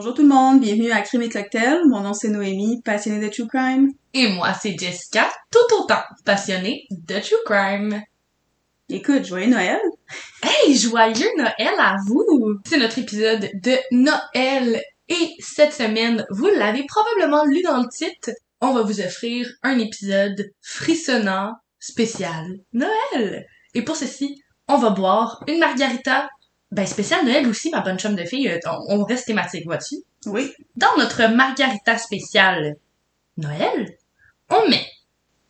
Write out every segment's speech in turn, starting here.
Bonjour tout le monde, bienvenue à Crime et Cocktail. Mon nom c'est Noémie, passionnée de True Crime. Et moi, c'est Jessica, tout autant passionnée de True Crime. Écoute, joyeux Noël! Hey, joyeux Noël à vous! C'est notre épisode de Noël. Et cette semaine, vous l'avez probablement lu dans le titre, on va vous offrir un épisode frissonnant, spécial Noël. Et pour ceci, on va boire une margarita ben, spécial Noël aussi, ma bonne chum de fille, euh, on, on reste thématique, vois-tu? Oui. Dans notre margarita spéciale Noël, on met,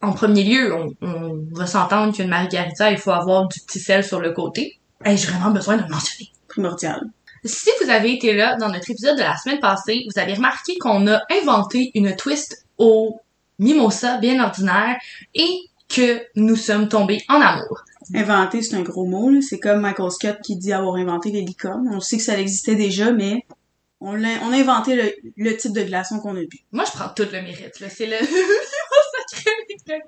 en premier lieu, on, on va s'entendre qu'une margarita, il faut avoir du petit sel sur le côté. Et j'ai vraiment besoin de le mentionner. Primordial. Si vous avez été là dans notre épisode de la semaine passée, vous avez remarqué qu'on a inventé une twist au mimosa bien ordinaire et que nous sommes tombés en amour. Inventer, c'est un gros mot. C'est comme Michael Scott qui dit avoir inventé les licornes. On sait que ça existait déjà, mais on, a inventé le, type de glaçon qu'on a bu. Moi, je prends tout le mérite. C'est le sacré.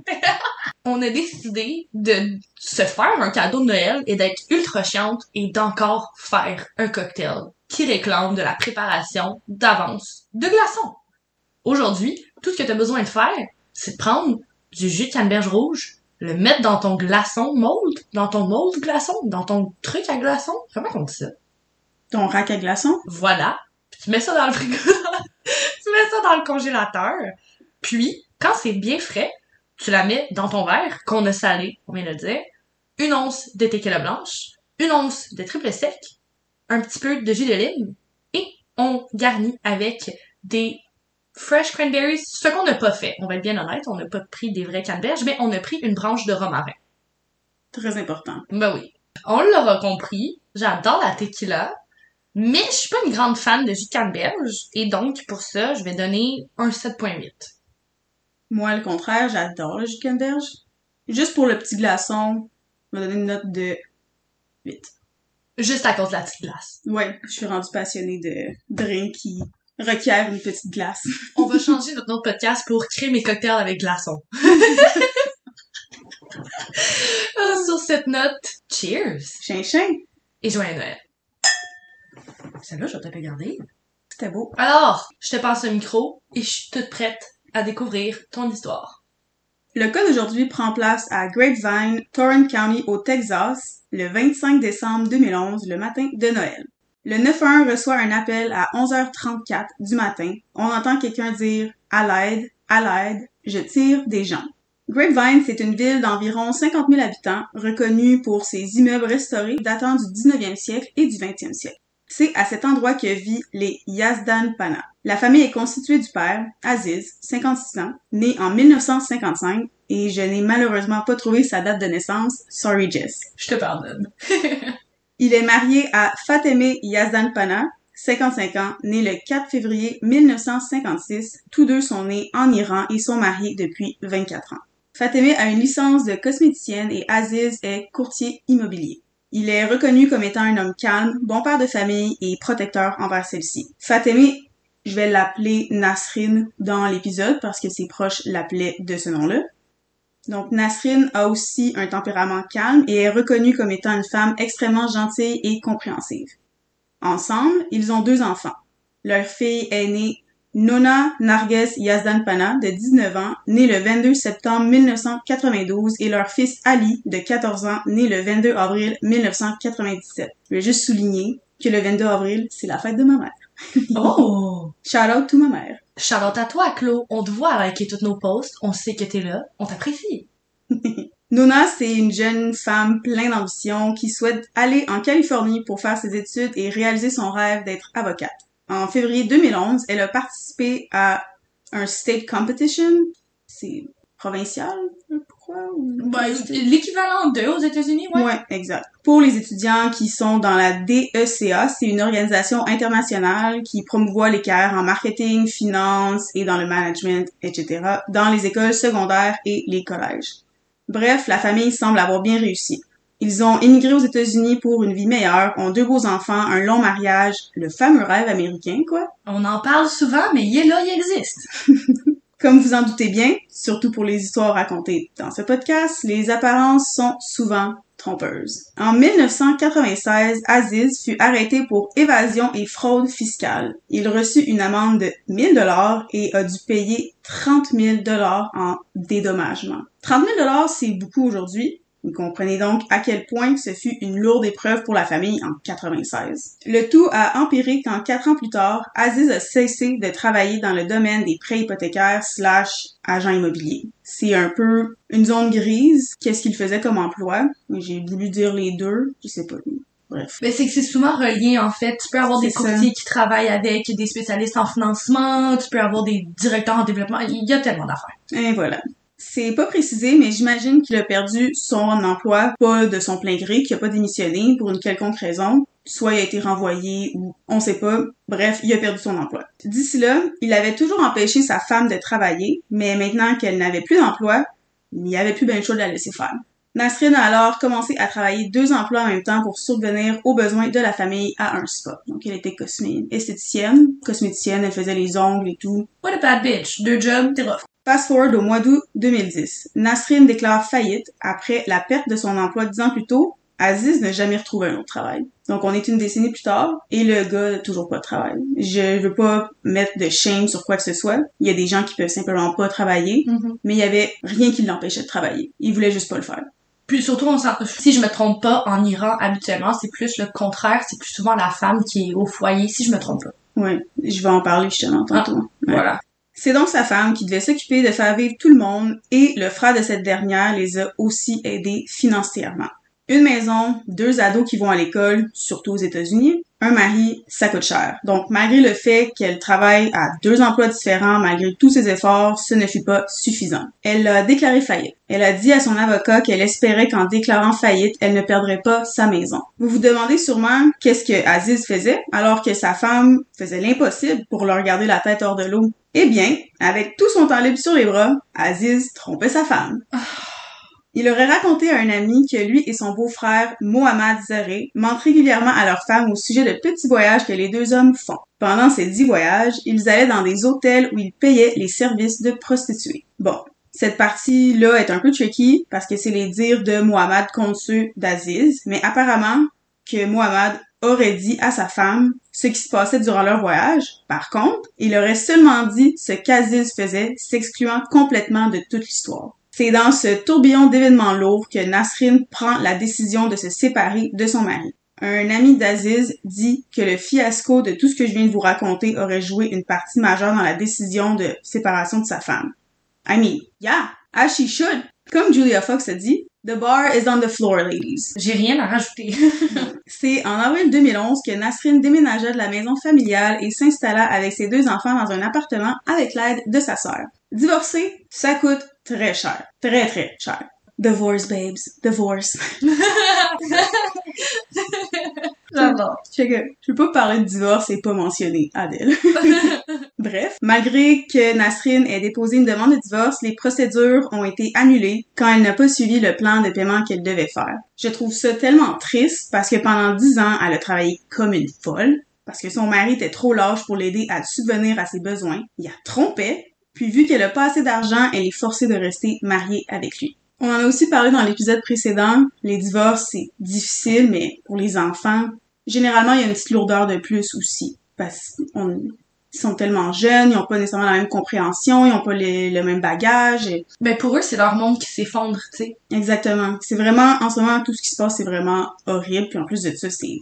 On a décidé de se faire un cadeau de Noël et d'être ultra chiante et d'encore faire un cocktail qui réclame de la préparation d'avance de glaçons. Aujourd'hui, tout ce que tu besoin de faire, c'est de prendre du jus de canneberge rouge, le mettre dans ton glaçon mold, dans ton mold glaçon, dans ton truc à glaçon. Comment on dit ça? Ton rack à glaçons. Voilà. Puis tu mets ça dans le frigo. tu mets ça dans le congélateur. Puis, quand c'est bien frais, tu la mets dans ton verre qu'on a salé, on vient de le dire. Une once de tequila blanche, une once de triple sec, un petit peu de jus de lime, et on garnit avec des fresh cranberries, ce qu'on n'a pas fait. On va être bien honnête, on n'a pas pris des vrais canneberges, mais on a pris une branche de romarin. Très important. Ben oui. On l'aura compris, j'adore la tequila, mais je suis pas une grande fan de jus de canneberge, et donc pour ça, je vais donner un 7.8. Moi, le contraire, j'adore le jus de canneberge. Juste pour le petit glaçon, je vais donner une note de 8. Juste à cause de la petite glace. Ouais, je suis rendue passionnée de drink qui requiert une petite glace. On va changer notre nom de podcast pour créer mes cocktails avec glaçons. Sur cette note, cheers! Chin-chin, Et joyeux Noël. Celle-là, je vais te garder. c'était beau. Alors, je te passe le micro et je suis toute prête à découvrir ton histoire. Le cas d'aujourd'hui prend place à Grapevine, Torrent County, au Texas, le 25 décembre 2011, le matin de Noël. Le 911 reçoit un appel à 11h34 du matin. On entend quelqu'un dire « À l'aide, à l'aide, je tire des gens ». Grapevine, c'est une ville d'environ 50 000 habitants, reconnue pour ses immeubles restaurés datant du 19e siècle et du 20e siècle. C'est à cet endroit que vit les Yazdan Pana. La famille est constituée du père, Aziz, 56 ans, né en 1955, et je n'ai malheureusement pas trouvé sa date de naissance. Sorry, Jess. Je te pardonne. Il est marié à Fateme Yazdan Pana, 55 ans, né le 4 février 1956. Tous deux sont nés en Iran et sont mariés depuis 24 ans. Fateme a une licence de cosméticienne et Aziz est courtier immobilier. Il est reconnu comme étant un homme calme, bon père de famille et protecteur envers celle-ci. Fateme, je vais l'appeler Nasrin dans l'épisode parce que ses proches l'appelaient de ce nom-là. Donc Nasrin a aussi un tempérament calme et est reconnue comme étant une femme extrêmement gentille et compréhensive. Ensemble, ils ont deux enfants. Leur fille est née Nona Narges Yazdan Pana, de 19 ans, née le 22 septembre 1992, et leur fils Ali, de 14 ans, né le 22 avril 1997. Je vais juste souligner que le 22 avril, c'est la fête de ma mère. Oh! Shout out to ma mère. Charlotte à toi, Claude. On te voit liker toutes nos posts. On sait que t'es là. On t'apprécie. Nona, c'est une jeune femme pleine d'ambition qui souhaite aller en Californie pour faire ses études et réaliser son rêve d'être avocate. En février 2011, elle a participé à un state competition. C'est provincial, Ben, l'équivalent d'eux aux États-Unis, ouais. Ouais, exact. Pour les étudiants qui sont dans la DECA, c'est une organisation internationale qui promouvoit les carrières en marketing, finance et dans le management, etc., dans les écoles secondaires et les collèges. Bref, la famille semble avoir bien réussi. Ils ont immigré aux États-Unis pour une vie meilleure, ont deux beaux enfants, un long mariage, le fameux rêve américain, quoi. On en parle souvent, mais il est là, il existe. Comme vous en doutez bien, surtout pour les histoires racontées dans ce podcast, les apparences sont souvent trompeuse. En 1996, Aziz fut arrêté pour évasion et fraude fiscale. Il reçut une amende de 1000 dollars et a dû payer 30 000 dollars en dédommagement. 30 000 dollars, c'est beaucoup aujourd'hui, vous comprenez donc à quel point ce fut une lourde épreuve pour la famille en 96. Le tout a empiré quand quatre ans plus tard, Aziz a cessé de travailler dans le domaine des prêts hypothécaires slash agent immobilier. C'est un peu une zone grise. Qu'est-ce qu'il faisait comme emploi? J'ai voulu dire les deux. Je sais pas. Bref. Mais c'est que c'est souvent relié, en fait. Tu peux avoir des ça. courtiers qui travaillent avec des spécialistes en financement, tu peux avoir des directeurs en développement. Il y a tellement d'affaires. Et voilà. C'est pas précisé, mais j'imagine qu'il a perdu son emploi, pas de son plein gré, qu'il a pas démissionné pour une quelconque raison. Soit il a été renvoyé ou on sait pas. Bref, il a perdu son emploi. D'ici là, il avait toujours empêché sa femme de travailler, mais maintenant qu'elle n'avait plus d'emploi, il n'y avait plus bien choix de la laisser faire. Nasrin a alors commencé à travailler deux emplois en même temps pour subvenir aux besoins de la famille à un spa. Donc elle était esthéticienne, cosméticienne, elle faisait les ongles et tout. What a bad bitch. Deux jobs, t'es rough. Fast forward au mois d'août 2010. Nasrin déclare faillite après la perte de son emploi dix ans plus tôt. Aziz n'a jamais retrouvé un autre travail. Donc on est une décennie plus tard et le gars n'a toujours pas de travail. Je veux pas mettre de shame sur quoi que ce soit. Il y a des gens qui peuvent simplement pas travailler, mais il y avait rien qui l'empêchait de travailler. Il voulait juste pas le faire. Puis surtout, on si je me trompe pas, en Iran, habituellement, c'est plus le contraire. C'est plus souvent la femme qui est au foyer, si je me trompe pas. Ouais, je vais en parler justement tantôt. Ouais. Voilà. C'est donc sa femme qui devait s'occuper de faire vivre tout le monde et le frère de cette dernière les a aussi aidés financièrement. Une maison, deux ados qui vont à l'école, surtout aux États-Unis, un mari, ça coûte cher. Donc, malgré le fait qu'elle travaille à deux emplois différents, malgré tous ses efforts, ce ne fut pas suffisant. Elle a déclaré faillite. Elle a dit à son avocat qu'elle espérait qu'en déclarant faillite, elle ne perdrait pas sa maison. Vous vous demandez sûrement qu'est-ce que Aziz faisait alors que sa femme faisait l'impossible pour leur garder la tête hors de l'eau. Eh bien, avec tout son temps libre sur les bras, Aziz trompait sa femme. Il aurait raconté à un ami que lui et son beau-frère, Mohamed Zaré, mentent régulièrement à leur femme au sujet de petits voyages que les deux hommes font. Pendant ces dix voyages, ils allaient dans des hôtels où ils payaient les services de prostituées. Bon. Cette partie-là est un peu tricky parce que c'est les dires de Mohamed contre ceux d'Aziz, mais apparemment que Mohamed aurait dit à sa femme ce qui se passait durant leur voyage. Par contre, il aurait seulement dit ce qu'Aziz faisait, s'excluant complètement de toute l'histoire. C'est dans ce tourbillon d'événements lourds que Nasrin prend la décision de se séparer de son mari. Un ami d'Aziz dit que le fiasco de tout ce que je viens de vous raconter aurait joué une partie majeure dans la décision de séparation de sa femme. I mean, yeah, as she should. Comme Julia Fox a dit, the bar is on the floor, ladies. J'ai rien à rajouter. C'est en avril 2011 que Nasrin déménagea de la maison familiale et s'installa avec ses deux enfants dans un appartement avec l'aide de sa sœur. Divorcer, ça coûte très cher. Très très cher. Divorce, babes. Divorce. Fait que je peux pas parler de divorce et pas mentionner Adèle. Bref, malgré que Nasrin ait déposé une demande de divorce, les procédures ont été annulées quand elle n'a pas suivi le plan de paiement qu'elle devait faire. Je trouve ça tellement triste parce que pendant dix ans, elle a travaillé comme une folle parce que son mari était trop lâche pour l'aider à subvenir à ses besoins. Il a trompé, puis vu qu'elle a pas assez d'argent, elle est forcée de rester mariée avec lui. On en a aussi parlé dans l'épisode précédent. Les divorces, c'est difficile, mais pour les enfants, généralement, il y a une petite lourdeur de plus aussi. Parce qu'ils sont tellement jeunes, ils n'ont pas nécessairement la même compréhension, ils n'ont pas les- le même bagage. et- Ben pour eux, c'est leur monde qui s'effondre, tu sais. Exactement. C'est vraiment, en ce moment, tout ce qui se passe, c'est vraiment horrible. Puis en plus de ça, c'est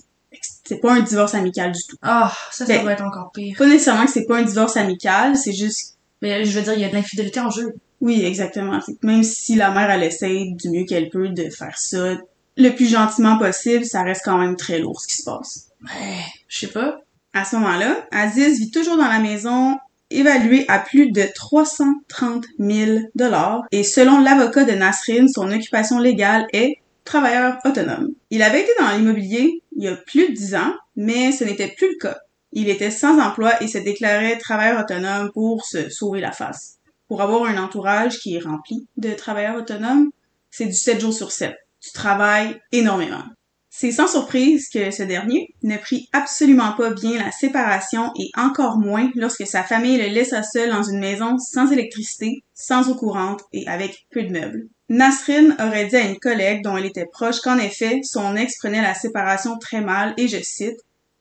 c'est pas un divorce amical du tout. Ah, ça, ça Ben- doit être encore pire. Pas nécessairement que c'est pas un divorce amical, c'est juste Mais je veux dire, il y a de l'infidélité en jeu. Oui, exactement. Même si la mère, elle essaie du mieux qu'elle peut de faire ça le plus gentiment possible, ça reste quand même très lourd ce qui se passe. Ouais, je sais pas. À ce moment-là, Aziz vit toujours dans la maison évaluée à plus de 330 000 dollars et selon l'avocat de Nasrin, son occupation légale est travailleur autonome. Il avait été dans l'immobilier il y a plus de 10 ans, mais ce n'était plus le cas. Il était sans emploi et se déclarait travailleur autonome pour se sauver la face. Pour avoir un entourage qui est rempli de travailleurs autonomes, c'est du 7 jours sur 7. Tu travailles énormément. C'est sans surprise que ce dernier ne prit absolument pas bien la séparation et encore moins lorsque sa famille le laissa seul dans une maison sans électricité, sans eau courante et avec peu de meubles. Nasrin aurait dit à une collègue dont elle était proche qu'en effet, son ex prenait la séparation très mal et je cite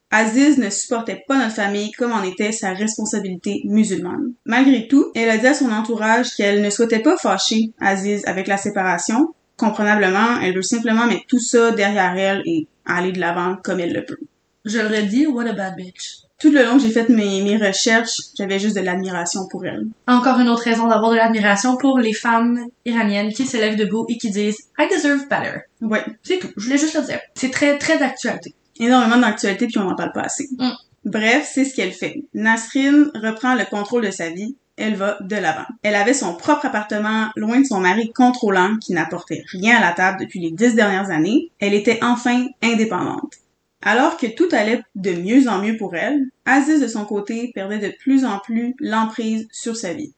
Aziz ne supportait pas notre famille comme en était sa responsabilité musulmane. Malgré tout, elle a dit à son entourage qu'elle ne souhaitait pas fâcher Aziz avec la séparation. Comprenablement, elle veut simplement mettre tout ça derrière elle et aller de l'avant comme elle le peut. Je le redis, what a bad bitch. Tout le long que j'ai fait mes, mes recherches, j'avais juste de l'admiration pour elle. Encore une autre raison d'avoir de l'admiration pour les femmes iraniennes qui se lèvent debout et qui disent I deserve better. Ouais. C'est tout. Je voulais juste le dire. C'est très, très d'actualité. Énormément d'actualité puis on n'en parle pas assez. Mm. Bref, c'est ce qu'elle fait. Nasrin reprend le contrôle de sa vie. Elle va de l'avant. Elle avait son propre appartement loin de son mari contrôlant qui n'apportait rien à la table depuis les dix dernières années. Elle était enfin indépendante. Alors que tout allait de mieux en mieux pour elle, Aziz de son côté perdait de plus en plus l'emprise sur sa vie.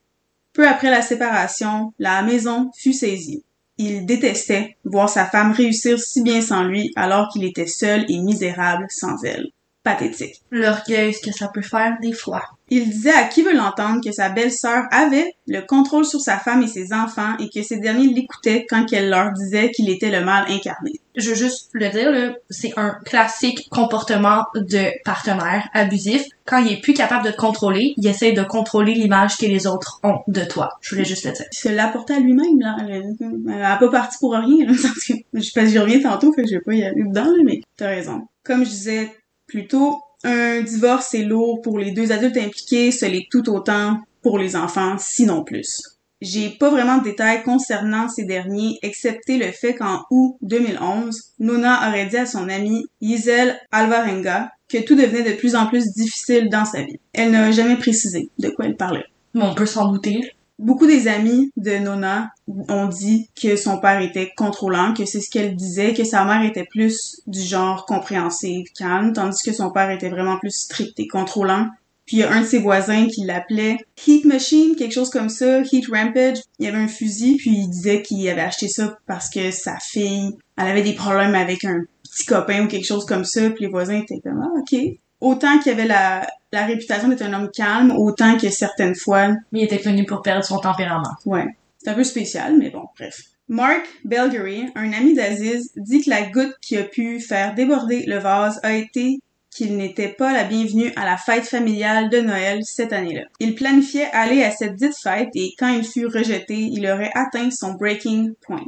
Peu après la séparation, la maison fut saisie. Il détestait voir sa femme réussir si bien sans lui alors qu'il était seul et misérable sans elle. Pathétique. L'orgueil, ce que ça peut faire des fois? Il disait à qui veut l'entendre que sa belle-sœur avait le contrôle sur sa femme et ses enfants et que ces derniers l'écoutaient quand elle leur disait qu'il était le mal incarné. Je veux juste le dire, là, c'est un classique comportement de partenaire abusif. Quand il est plus capable de te contrôler, il essaie de contrôler l'image que les autres ont de toi. Je voulais juste le dire. Il se l'apportait à lui-même, là. Elle a pas parti pour rien, là. Je sais pas, j'y reviens tantôt, fait que je vais pas y aller dedans, là, mais t'as raison. Comme je disais plus tôt, un divorce est lourd pour les deux adultes impliqués, ce l'est tout autant pour les enfants, sinon plus. J'ai pas vraiment de détails concernant ces derniers, excepté le fait qu'en août 2011, Nona aurait dit à son amie Giselle Alvarenga que tout devenait de plus en plus difficile dans sa vie. Elle n'a jamais précisé de quoi elle parlait. Mais on peut s'en douter. Beaucoup des amis de Nona ont dit que son père était contrôlant, que c'est ce qu'elle disait, que sa mère était plus du genre compréhensive, calme, tandis que son père était vraiment plus strict et contrôlant. Puis il y a un de ses voisins qui l'appelait Heat Machine, quelque chose comme ça, Heat Rampage. Il y avait un fusil, puis il disait qu'il avait acheté ça parce que sa fille, elle avait des problèmes avec un petit copain ou quelque chose comme ça, puis les voisins étaient comme ah, ok. Autant qu'il avait la, la réputation d'être un homme calme, autant que certaines fois, Mais il était connu pour perdre son tempérament. ouais, c'est un peu spécial, mais bon, bref. Mark Belgary, un ami d'Aziz, dit que la goutte qui a pu faire déborder le vase a été qu'il n'était pas la bienvenue à la fête familiale de Noël cette année-là. Il planifiait aller à cette dite fête et quand il fut rejeté, il aurait atteint son breaking point.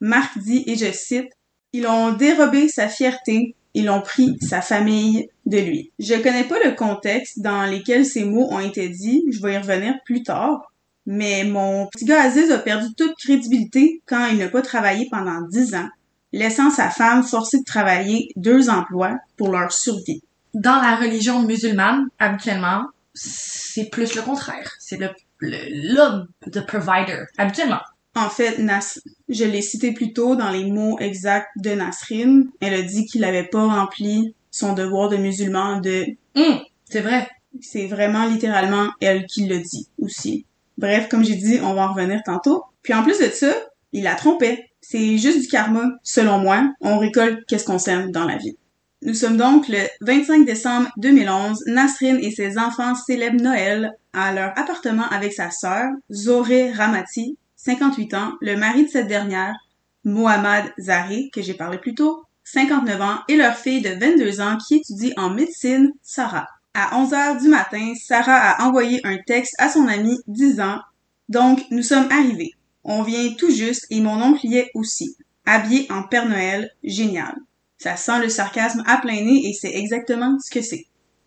Mark dit, et je cite, Ils ont dérobé sa fierté, ils ont pris sa famille de lui. Je connais pas le contexte dans lequel ces mots ont été dits, je vais y revenir plus tard, mais mon petit gars Aziz a perdu toute crédibilité quand il n'a pas travaillé pendant dix ans, laissant sa femme forcée de travailler deux emplois pour leur survie. Dans la religion musulmane, habituellement, c'est plus le contraire. C'est le, le, l'homme, the provider. Habituellement. En fait, Nas, je l'ai cité plus tôt dans les mots exacts de Nasrin. Elle a dit qu'il n'avait pas rempli son devoir de musulman de... Hum, c'est vrai. C'est vraiment littéralement elle qui le dit aussi. Bref, comme j'ai dit, on va en revenir tantôt. Puis en plus de ça, il la trompait. C'est juste du karma, selon moi. On récolte qu'est-ce qu'on sème dans la vie. Nous sommes donc le 25 décembre 2011. Nasrin et ses enfants célèbrent Noël à leur appartement avec sa sœur, Zoré Ramati, 58 ans, le mari de cette dernière, Mohamed Zahri, que j'ai parlé plus tôt, 59 ans, et leur fille de 22 ans qui étudie en médecine, Sarah. À 11 heures du matin, Sarah a envoyé un texte à son ami disant Donc, nous sommes arrivés. On vient tout juste et mon oncle y est aussi. Habillé en Père Noël, génial. Ça sent le sarcasme à plein nez et c'est exactement ce que c'est.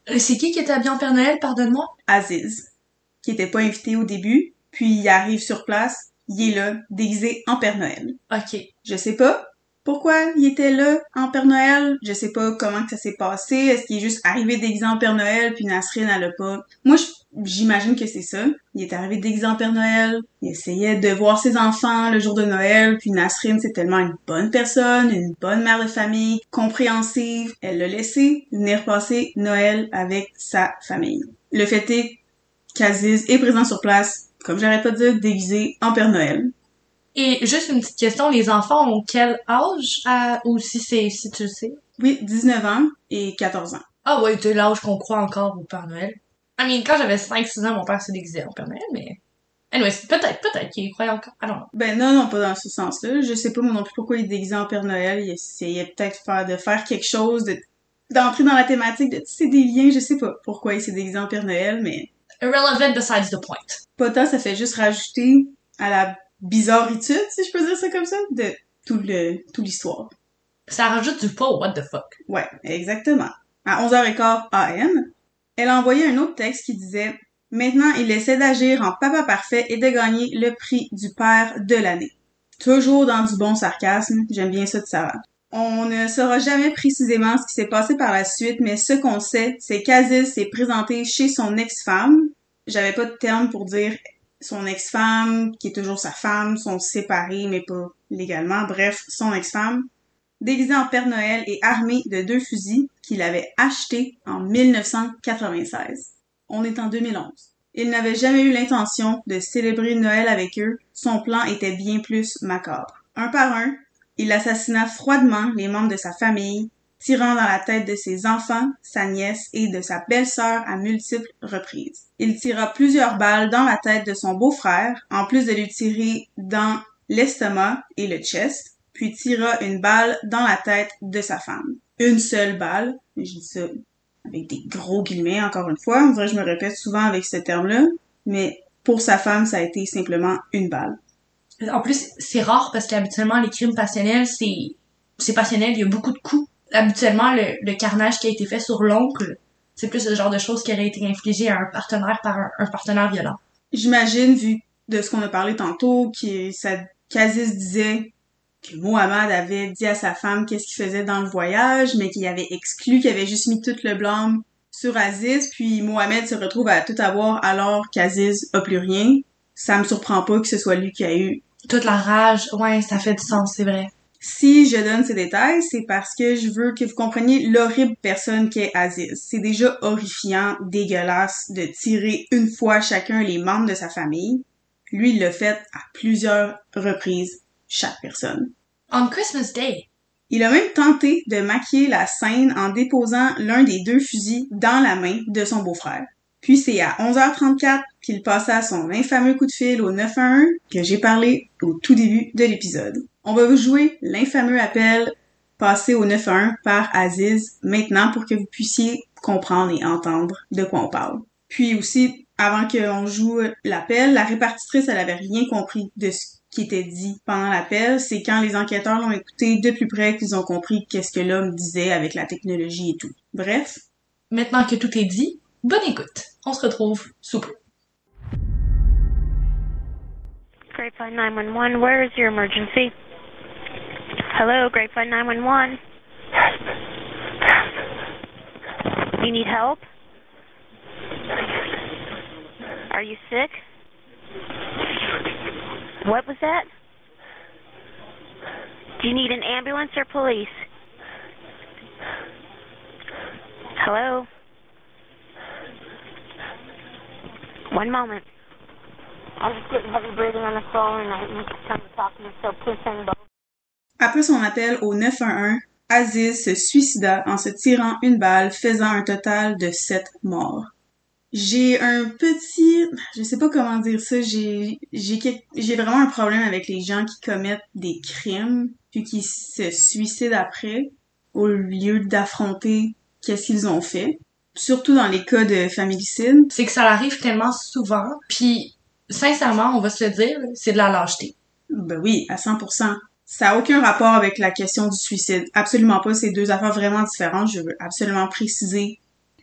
Euh, C'est qui qui était habillé en Père Noël, pardonne-moi? Aziz, qui était pas invité au début, puis il arrive sur place, il est là, déguisé en Père Noël. Ok. Je sais pas pourquoi il était là en Père Noël? Je sais pas comment que ça s'est passé. Est-ce qu'il est juste arrivé déguisé en Père Noël puis Nasrin elle a pas? Moi j'imagine que c'est ça. Il est arrivé déguisé en Père Noël. Il essayait de voir ses enfants le jour de Noël. Puis Nasrin c'est tellement une bonne personne, une bonne mère de famille, compréhensive. Elle l'a laissé venir passer Noël avec sa famille. Le fait est qu'Aziz est présent sur place, comme j'arrête pas de dire, déguisé en Père Noël. Et juste une petite question, les enfants ont quel âge à... ou si c'est si tu le sais? Oui, 19 ans et 14 ans. Ah ouais, c'est l'âge qu'on croit encore au Père Noël. I mean, quand j'avais 5-6 ans, mon père s'est déguisé en Père Noël, mais... Anyway, peut-être, peut-être qu'il croyait encore. Don't know. Ben non, non, pas dans ce sens-là. Je sais pas moi non plus pourquoi il est déguisé en Père Noël. Il essayait peut-être faire, de faire quelque chose, de d'entrer dans la thématique, de tisser des liens. Je sais pas pourquoi il s'est déguisé en Père Noël, mais... Irrelevant besides the point. Pas tant, ça fait juste rajouter à la bizarritude, si je peux dire ça comme ça, de tout le tout l'histoire. Ça rajoute du au what the fuck? Ouais, exactement. À 11h15 AM, elle a envoyé un autre texte qui disait Maintenant, il essaie d'agir en papa parfait et de gagner le prix du père de l'année. Toujours dans du bon sarcasme, j'aime bien ça de Sarah. On ne saura jamais précisément ce qui s'est passé par la suite, mais ce qu'on sait, c'est qu'Aziz s'est présenté chez son ex-femme. J'avais pas de terme pour dire son ex-femme, qui est toujours sa femme, sont séparés, mais pas légalement. Bref, son ex-femme, déguisé en Père Noël et armé de deux fusils qu'il avait achetés en 1996. On est en 2011. Il n'avait jamais eu l'intention de célébrer Noël avec eux. Son plan était bien plus macabre. Un par un, il assassina froidement les membres de sa famille, tirant dans la tête de ses enfants, sa nièce et de sa belle-sœur à multiples reprises. Il tira plusieurs balles dans la tête de son beau-frère, en plus de lui tirer dans l'estomac et le chest, puis tira une balle dans la tête de sa femme. Une seule balle, je dis ça avec des gros guillemets encore une fois, en vrai je me répète souvent avec ce terme-là, mais pour sa femme ça a été simplement une balle. En plus, c'est rare parce qu'habituellement, les crimes passionnels, c'est passionnel, il y a beaucoup de coups. Habituellement, le, le carnage qui a été fait sur l'oncle, c'est plus le genre de choses qui aurait été infligé à un partenaire par un, un partenaire violent. J'imagine, vu de ce qu'on a parlé tantôt, que ça, qu'Aziz disait que Mohamed avait dit à sa femme qu'est-ce qu'il faisait dans le voyage, mais qu'il avait exclu, qu'il avait juste mis tout le blâme sur Aziz, puis Mohamed se retrouve à tout avoir alors qu'Aziz a plus rien. Ça me surprend pas que ce soit lui qui a eu Toute la rage, ouais, ça fait du sens, c'est vrai. Si je donne ces détails, c'est parce que je veux que vous compreniez l'horrible personne qu'est Aziz. C'est déjà horrifiant, dégueulasse de tirer une fois chacun les membres de sa famille. Lui, il l'a fait à plusieurs reprises, chaque personne. On Christmas Day. Il a même tenté de maquiller la scène en déposant l'un des deux fusils dans la main de son beau-frère. Puis c'est à 11h34 qu'il passa son infameux coup de fil au 911 que j'ai parlé au tout début de l'épisode. On va vous jouer l'infameux appel passé au 911 par Aziz maintenant pour que vous puissiez comprendre et entendre de quoi on parle. Puis aussi, avant qu'on joue l'appel, la répartitrice, elle avait rien compris de ce qui était dit pendant l'appel. C'est quand les enquêteurs l'ont écouté de plus près qu'ils ont compris qu'est-ce que l'homme disait avec la technologie et tout. Bref, Maintenant que tout est dit, bonne écoute. On se retrouve sous peu. Grapevine 911, where is your emergency? Hello, Grapevine 911. You need help? Are you sick? What was that? Do you need an ambulance or police? Hello? One moment. Après son appel au 911, Aziz se suicida en se tirant une balle, faisant un total de sept morts. J'ai un petit, je sais pas comment dire ça, j'ai j'ai vraiment un problème avec les gens qui commettent des crimes puis qui se suicident après au lieu d'affronter qu'est-ce qu'ils ont fait, surtout dans les cas de familicide. C'est que ça arrive tellement souvent, puis sincèrement, on va se le dire, c'est de la lâcheté. Ben oui, à 100%. Ça a aucun rapport avec la question du suicide. Absolument pas. C'est deux affaires vraiment différentes. Je veux absolument préciser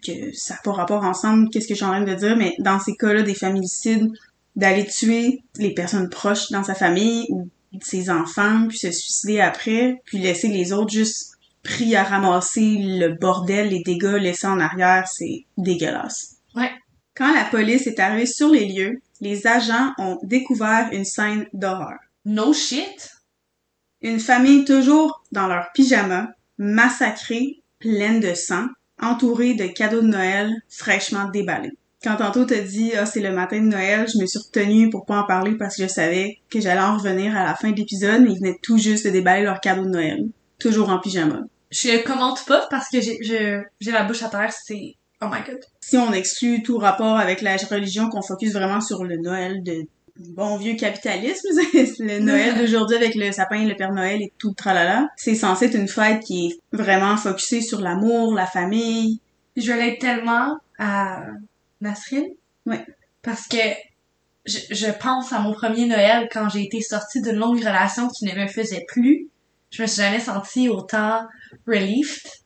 que ça n'a pas rapport ensemble. Qu'est-ce que suis en train de dire? Mais dans ces cas-là, des familicides, d'aller tuer les personnes proches dans sa famille ou ses enfants, puis se suicider après, puis laisser les autres juste pris à ramasser le bordel, les dégâts laissés en arrière, c'est dégueulasse. Ouais. Quand la police est arrivée sur les lieux, les agents ont découvert une scène d'horreur. No shit. Une famille toujours dans leur pyjama, massacrée, pleine de sang, entourée de cadeaux de Noël fraîchement déballés. Quand tantôt t'as dit ah c'est le matin de Noël, je me suis retenue pour pas en parler parce que je savais que j'allais en revenir à la fin de l'épisode, mais ils venaient tout juste de déballer leur cadeau de Noël, toujours en pyjama. Je commente pas parce que j'ai j'ai la bouche à terre, c'est... Oh my god. Si on exclut tout rapport avec la religion, qu'on focus vraiment sur le Noël de bon vieux capitalisme, le Noël d'aujourd'hui avec le sapin, le Père Noël et tout le tralala, c'est censé être une fête qui est vraiment focusée sur l'amour, la famille. Je l'aide tellement à Nasrin. Ouais. Parce que je, je pense à mon premier Noël quand j'ai été sortie d'une longue relation qui ne me faisait plus. Je me suis jamais sentie autant relieved.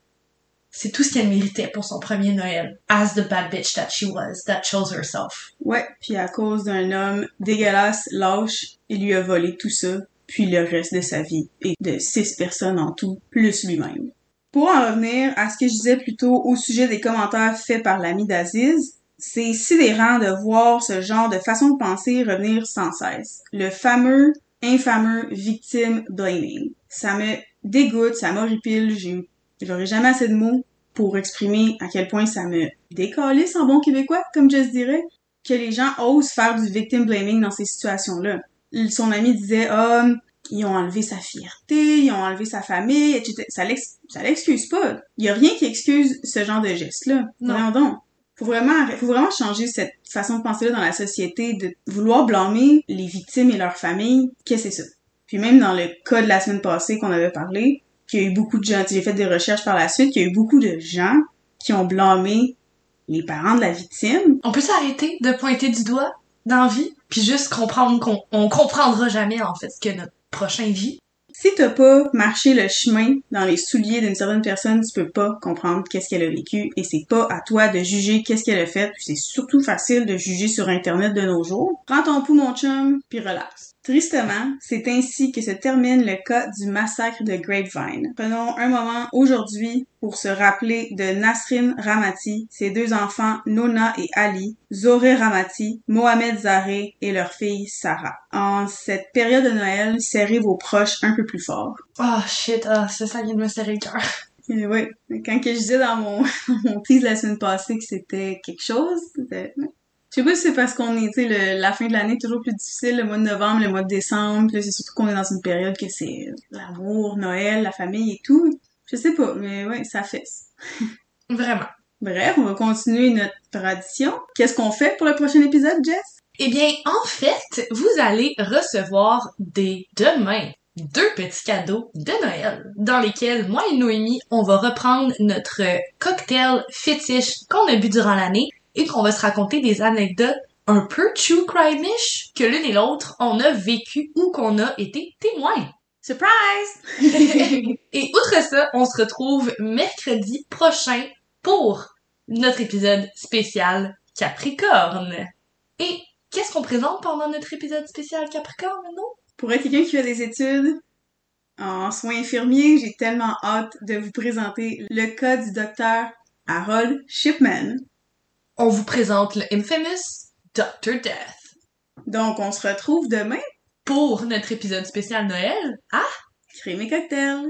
C'est tout ce qu'elle méritait pour son premier Noël. As the bad bitch that she was, that chose herself. Ouais, puis à cause d'un homme dégueulasse, lâche, il lui a volé tout ça, puis le reste de sa vie, et de six personnes en tout, plus lui-même. Pour en revenir à ce que je disais plus tôt au sujet des commentaires faits par l'ami d'Aziz, c'est sidérant de voir ce genre de façon de penser revenir sans cesse. Le fameux, infameux victim blaming. Ça me dégoûte, ça m'horripile, j'ai, j'aurais jamais assez de mots pour exprimer à quel point ça me décalisse en bon québécois, comme je dirais, que les gens osent faire du victim blaming dans ces situations-là. Son ami disait, ah, ils ont enlevé sa fierté, ils ont enlevé sa famille, etc. Ça l'ex- ça l'excuse pas. Il y a rien qui excuse ce genre de geste-là. Non. Donc. Faut vraiment, faut vraiment changer cette façon de penser-là dans la société, de vouloir blâmer les victimes et leurs familles. Qu'est-ce que c'est ça? Puis même dans le cas de la semaine passée qu'on avait parlé, qu'il y a eu beaucoup de gens, j'ai fait des recherches par la suite, qu'il y a eu beaucoup de gens qui ont blâmé les parents de la victime. On peut s'arrêter de pointer du doigt dans la vie, puis juste comprendre qu'on on comprendra jamais, en fait, ce que notre prochain vit. Si t'as pas marché le chemin dans les souliers d'une certaine personne, tu peux pas comprendre qu'est-ce qu'elle a vécu et c'est pas à toi de juger qu'est-ce qu'elle a fait. Puis c'est surtout facile de juger sur internet de nos jours. Prends ton pouls mon chum, puis relax. Tristement, c'est ainsi que se termine le cas du massacre de Grapevine. Prenons un moment aujourd'hui pour se rappeler de Nasrin Ramati, ses deux enfants Nona et Ali, Zoré Ramati, Mohamed Zareh et leur fille Sarah. En cette période de Noël, serrez vos proches un peu plus fort. Oh shit, ah, c'est ça qui me serrer le cœur. Et ouais, quand que je disais dans mon, mon tease la semaine passée que c'était quelque chose, c'était... Je sais pas si c'est parce qu'on est, tu sais, la fin de l'année est toujours plus difficile, le mois de novembre, le mois de décembre, puis c'est surtout qu'on est dans une période que c'est l'amour, Noël, la famille et tout. Je sais pas, mais ouais, ça fesse. Vraiment. Bref, on va continuer notre tradition. Qu'est-ce qu'on fait pour le prochain épisode, Jess? Eh bien, en fait, vous allez recevoir des demain deux petits cadeaux de Noël dans lesquels moi et Noémie, on va reprendre notre cocktail fétiche qu'on a bu durant l'année et qu'on va se raconter des anecdotes un peu true crime-ish que l'une et l'autre on a vécu ou qu'on a été témoins. Surprise! et outre ça, on se retrouve mercredi prochain pour notre épisode spécial Capricorne. Et qu'est-ce qu'on présente pendant notre épisode spécial Capricorne, non? Pour être quelqu'un qui fait des études en soins infirmiers, j'ai tellement hâte de vous présenter le cas du docteur Harold Shipman. On vous présente le infamous Dr. Death Donc, on se retrouve demain. pour notre épisode spécial Noël. Ah! Crème et cocktail!